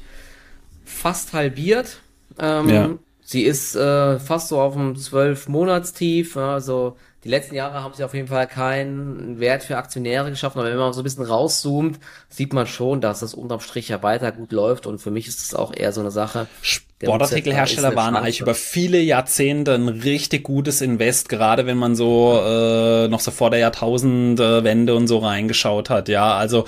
fast halbiert. Ähm, ja Sie ist äh, fast so auf dem 12-Monats-Tief. Also die letzten Jahre haben sie auf jeden Fall keinen Wert für Aktionäre geschaffen, aber wenn man so ein bisschen rauszoomt, sieht man schon, dass das unterm Strich ja weiter gut läuft und für mich ist es auch eher so eine Sache, Sportartikelhersteller waren eigentlich über viele Jahrzehnte ein richtig gutes Invest, gerade wenn man so äh, noch so vor der Jahrtausendwende und so reingeschaut hat, ja. Also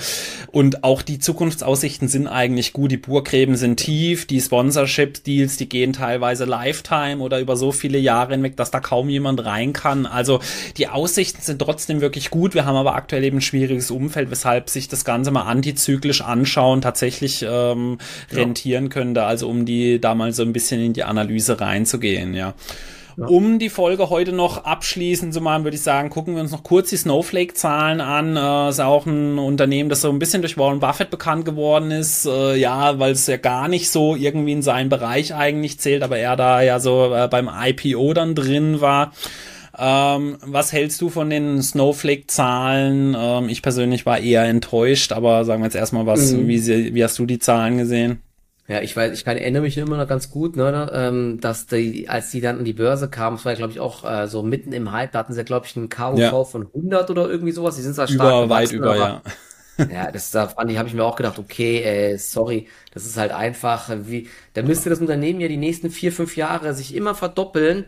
und auch die Zukunftsaussichten sind eigentlich gut. Die Burggräben sind tief, die Sponsorship-Deals, die gehen teilweise Lifetime oder über so viele Jahre hinweg, dass da kaum jemand rein kann. Also die Aussichten sind trotzdem wirklich gut. Wir haben aber aktuell eben ein schwieriges Umfeld, weshalb sich das Ganze mal antizyklisch anschauen tatsächlich ähm, rentieren ja. könnte. Also um die damals mal so ein bisschen in die Analyse reinzugehen, ja. Ja. Um die Folge heute noch abschließend zu machen, würde ich sagen, gucken wir uns noch kurz die Snowflake-Zahlen an. Äh, ist auch ein Unternehmen, das so ein bisschen durch Warren Buffett bekannt geworden ist. Äh, ja, weil es ja gar nicht so irgendwie in seinen Bereich eigentlich zählt, aber er da ja so äh, beim IPO dann drin war. Ähm, was hältst du von den Snowflake-Zahlen? Ähm, ich persönlich war eher enttäuscht, aber sagen wir jetzt erstmal was, mhm. wie, wie hast du die Zahlen gesehen? Ja, ich weiß, ich kann, erinnere mich immer noch ganz gut, ne, ne, ähm, dass die, als die dann an die Börse kamen, das war ja, glaube ich, auch äh, so mitten im Hype, da hatten sie ja, glaube ich, einen KUV ja. von 100 oder irgendwie sowas. Die sind zwar stark über, weit über, ja. ja, das da fand ich, habe ich mir auch gedacht, okay, äh, sorry, das ist halt einfach, wie, da müsste das Unternehmen ja die nächsten vier, fünf Jahre sich immer verdoppeln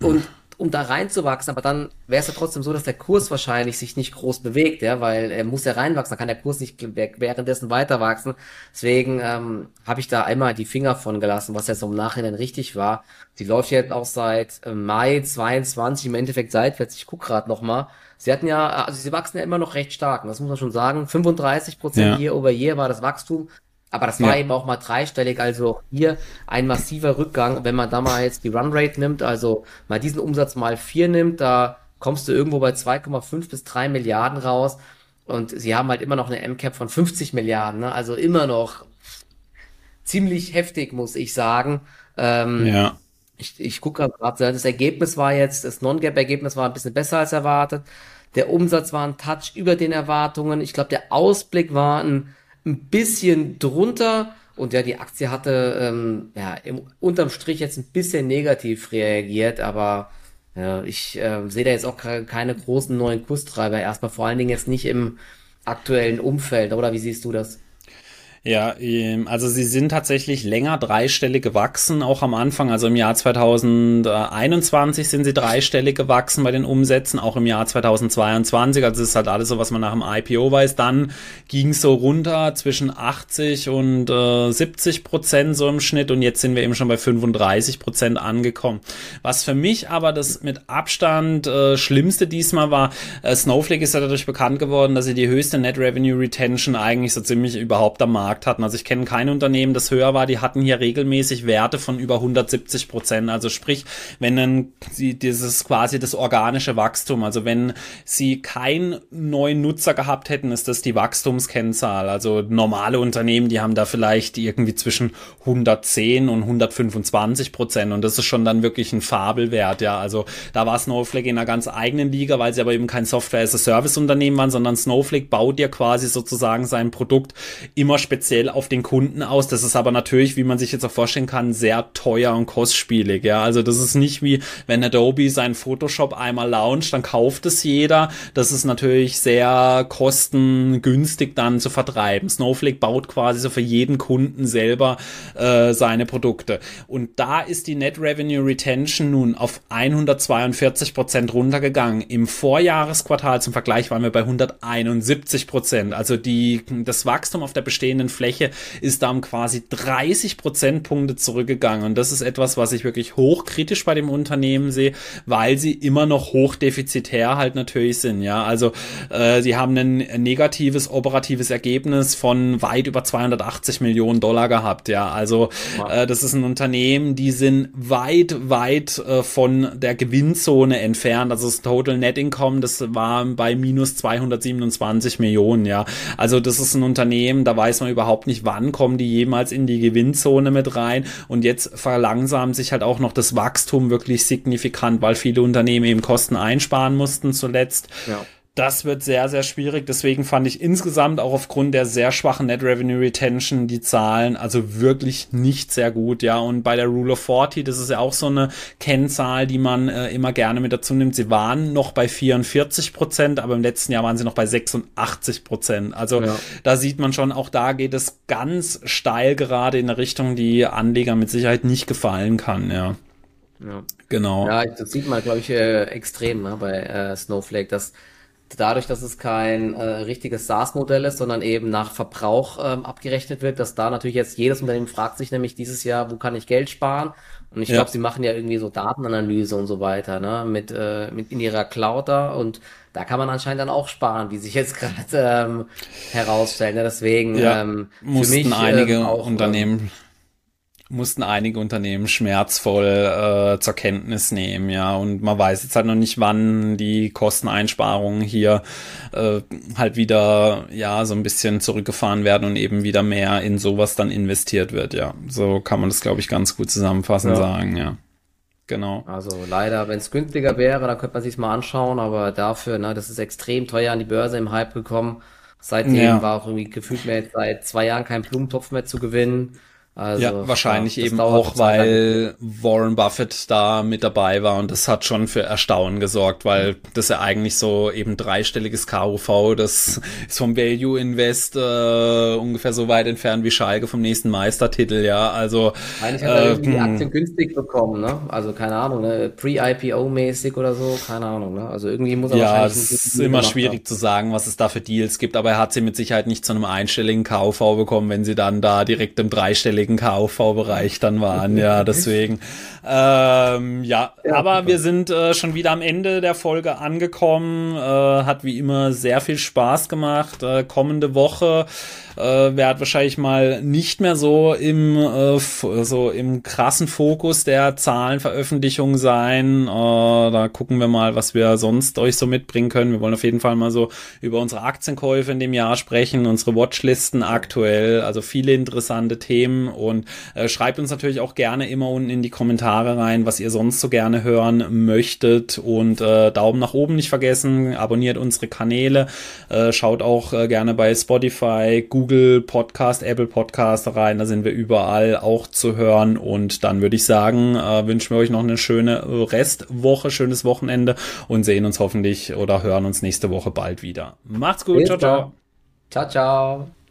und um da reinzuwachsen, aber dann wäre es ja trotzdem so, dass der Kurs wahrscheinlich sich nicht groß bewegt, ja, weil er muss ja reinwachsen, dann kann der Kurs nicht währenddessen weiter wachsen. Deswegen ähm, habe ich da einmal die Finger von gelassen, was ja so im Nachhinein richtig war. Sie läuft jetzt auch seit äh, Mai 22 im Endeffekt seitwärts. Ich guck gerade noch mal. Sie hatten ja, also sie wachsen ja immer noch recht stark, das muss man schon sagen. 35 Prozent ja. year over year war das Wachstum. Aber das war ja. eben auch mal dreistellig, also hier ein massiver Rückgang. Wenn man da mal jetzt die Runrate nimmt, also mal diesen Umsatz mal vier nimmt, da kommst du irgendwo bei 2,5 bis 3 Milliarden raus. Und sie haben halt immer noch eine MCAP von 50 Milliarden, ne? also immer noch ziemlich heftig, muss ich sagen. Ähm, ja. Ich, ich gucke gerade, das Ergebnis war jetzt, das Non-Gap-Ergebnis war ein bisschen besser als erwartet. Der Umsatz war ein Touch über den Erwartungen. Ich glaube, der Ausblick war ein ein bisschen drunter. Und ja, die Aktie hatte ähm, ja im, unterm Strich jetzt ein bisschen negativ reagiert, aber ja, ich äh, sehe da jetzt auch keine großen neuen Kurstreiber erstmal, vor allen Dingen jetzt nicht im aktuellen Umfeld, oder wie siehst du das? Ja, ähm, also sie sind tatsächlich länger dreistellig gewachsen, auch am Anfang. Also im Jahr 2021 sind sie dreistellig gewachsen bei den Umsätzen, auch im Jahr 2022. Also das ist halt alles so, was man nach dem IPO weiß. Dann ging es so runter zwischen 80 und äh, 70 Prozent so im Schnitt und jetzt sind wir eben schon bei 35 Prozent angekommen. Was für mich aber das mit Abstand äh, Schlimmste diesmal war, äh, Snowflake ist ja dadurch bekannt geworden, dass sie die höchste Net Revenue Retention eigentlich so ziemlich überhaupt am Markt Markt hatten. Also ich kenne kein Unternehmen, das höher war. Die hatten hier regelmäßig Werte von über 170 Prozent. Also sprich, wenn dann sie dieses quasi das organische Wachstum, also wenn sie keinen neuen Nutzer gehabt hätten, ist das die Wachstumskennzahl. Also normale Unternehmen, die haben da vielleicht irgendwie zwischen 110 und 125 Prozent und das ist schon dann wirklich ein Fabelwert. Ja, also da war Snowflake in einer ganz eigenen Liga, weil sie aber eben kein Software-as-a-Service-Unternehmen waren, sondern Snowflake baut ja quasi sozusagen sein Produkt immer speziell auf den Kunden aus. Das ist aber natürlich, wie man sich jetzt auch vorstellen kann, sehr teuer und kostspielig. Ja, also das ist nicht wie wenn Adobe sein Photoshop einmal launcht, dann kauft es jeder. Das ist natürlich sehr kostengünstig dann zu vertreiben. Snowflake baut quasi so für jeden Kunden selber äh, seine Produkte. Und da ist die Net Revenue Retention nun auf 142 Prozent runtergegangen. Im Vorjahresquartal zum Vergleich waren wir bei 171 Prozent. Also die, das Wachstum auf der bestehenden Fläche ist da um quasi 30 Prozentpunkte zurückgegangen. Und das ist etwas, was ich wirklich hochkritisch bei dem Unternehmen sehe, weil sie immer noch hochdefizitär halt natürlich sind. Ja, also äh, sie haben ein negatives operatives Ergebnis von weit über 280 Millionen Dollar gehabt. Ja, also äh, das ist ein Unternehmen, die sind weit, weit äh, von der Gewinnzone entfernt. Also das Total Net Income, das war bei minus 227 Millionen. Ja, also das ist ein Unternehmen, da weiß man überhaupt nicht, wann kommen die jemals in die Gewinnzone mit rein. Und jetzt verlangsamt sich halt auch noch das Wachstum wirklich signifikant, weil viele Unternehmen eben Kosten einsparen mussten zuletzt. Ja das wird sehr, sehr schwierig. Deswegen fand ich insgesamt auch aufgrund der sehr schwachen Net Revenue Retention die Zahlen also wirklich nicht sehr gut. Ja, und bei der Rule of 40, das ist ja auch so eine Kennzahl, die man äh, immer gerne mit dazu nimmt. Sie waren noch bei 44 Prozent, aber im letzten Jahr waren sie noch bei 86 Prozent. Also ja. da sieht man schon, auch da geht es ganz steil gerade in eine Richtung, die Anleger mit Sicherheit nicht gefallen kann. Ja. Ja. Genau. Ja, das sieht man, glaube ich, äh, extrem ne, bei äh, Snowflake, dass dadurch, dass es kein äh, richtiges SaaS-Modell ist, sondern eben nach Verbrauch ähm, abgerechnet wird, dass da natürlich jetzt jedes Unternehmen fragt sich nämlich dieses Jahr, wo kann ich Geld sparen? Und ich ja. glaube, sie machen ja irgendwie so Datenanalyse und so weiter, ne, mit, äh, mit in ihrer Cloud da und da kann man anscheinend dann auch sparen, wie sich jetzt gerade ähm, herausstellt. Ne? Deswegen ja, ähm, mussten mich, einige ähm, auch, Unternehmen mussten einige Unternehmen schmerzvoll äh, zur Kenntnis nehmen, ja. Und man weiß jetzt halt noch nicht, wann die Kosteneinsparungen hier äh, halt wieder ja so ein bisschen zurückgefahren werden und eben wieder mehr in sowas dann investiert wird, ja. So kann man das, glaube ich, ganz gut zusammenfassend ja. sagen, ja. Genau. Also leider, wenn es günstiger wäre, dann könnte man sich mal anschauen, aber dafür, ne, das ist extrem teuer an die Börse im Hype gekommen. Seitdem ja. war auch irgendwie gefühlt mehr seit zwei Jahren kein Blumentopf mehr zu gewinnen. Also, ja, wahrscheinlich ja, eben auch, weil Warren Buffett da mit dabei war und das hat schon für Erstaunen gesorgt, weil das ja eigentlich so eben dreistelliges KUV, das ist vom Value Invest äh, ungefähr so weit entfernt wie Schalke vom nächsten Meistertitel, ja, also eigentlich hat er äh, die Aktien günstig bekommen, ne? Also keine Ahnung, ne? Pre-IPO-mäßig oder so, keine Ahnung, ne? Also irgendwie muss er ja, wahrscheinlich... Ja, es ist immer schwierig haben. zu sagen, was es da für Deals gibt, aber er hat sie mit Sicherheit nicht zu einem einstelligen KUV bekommen, wenn sie dann da direkt im dreistelligen jeweiligen KV-Bereich dann waren. Ja, deswegen. Ähm, ja, ja, aber super. wir sind äh, schon wieder am Ende der Folge angekommen. Äh, hat wie immer sehr viel Spaß gemacht. Äh, kommende Woche äh, wird wahrscheinlich mal nicht mehr so im äh, so im krassen Fokus der Zahlenveröffentlichung sein. Äh, da gucken wir mal, was wir sonst euch so mitbringen können. Wir wollen auf jeden Fall mal so über unsere Aktienkäufe in dem Jahr sprechen, unsere Watchlisten aktuell, also viele interessante Themen und äh, schreibt uns natürlich auch gerne immer unten in die Kommentare rein, was ihr sonst so gerne hören möchtet und äh, Daumen nach oben nicht vergessen, abonniert unsere Kanäle, äh, schaut auch äh, gerne bei Spotify, Google Podcast, Apple Podcast rein. Da sind wir überall auch zu hören. Und dann würde ich sagen, äh, wünschen wir euch noch eine schöne Restwoche, schönes Wochenende und sehen uns hoffentlich oder hören uns nächste Woche bald wieder. Macht's gut. Ciao, ciao. Ciao, ciao.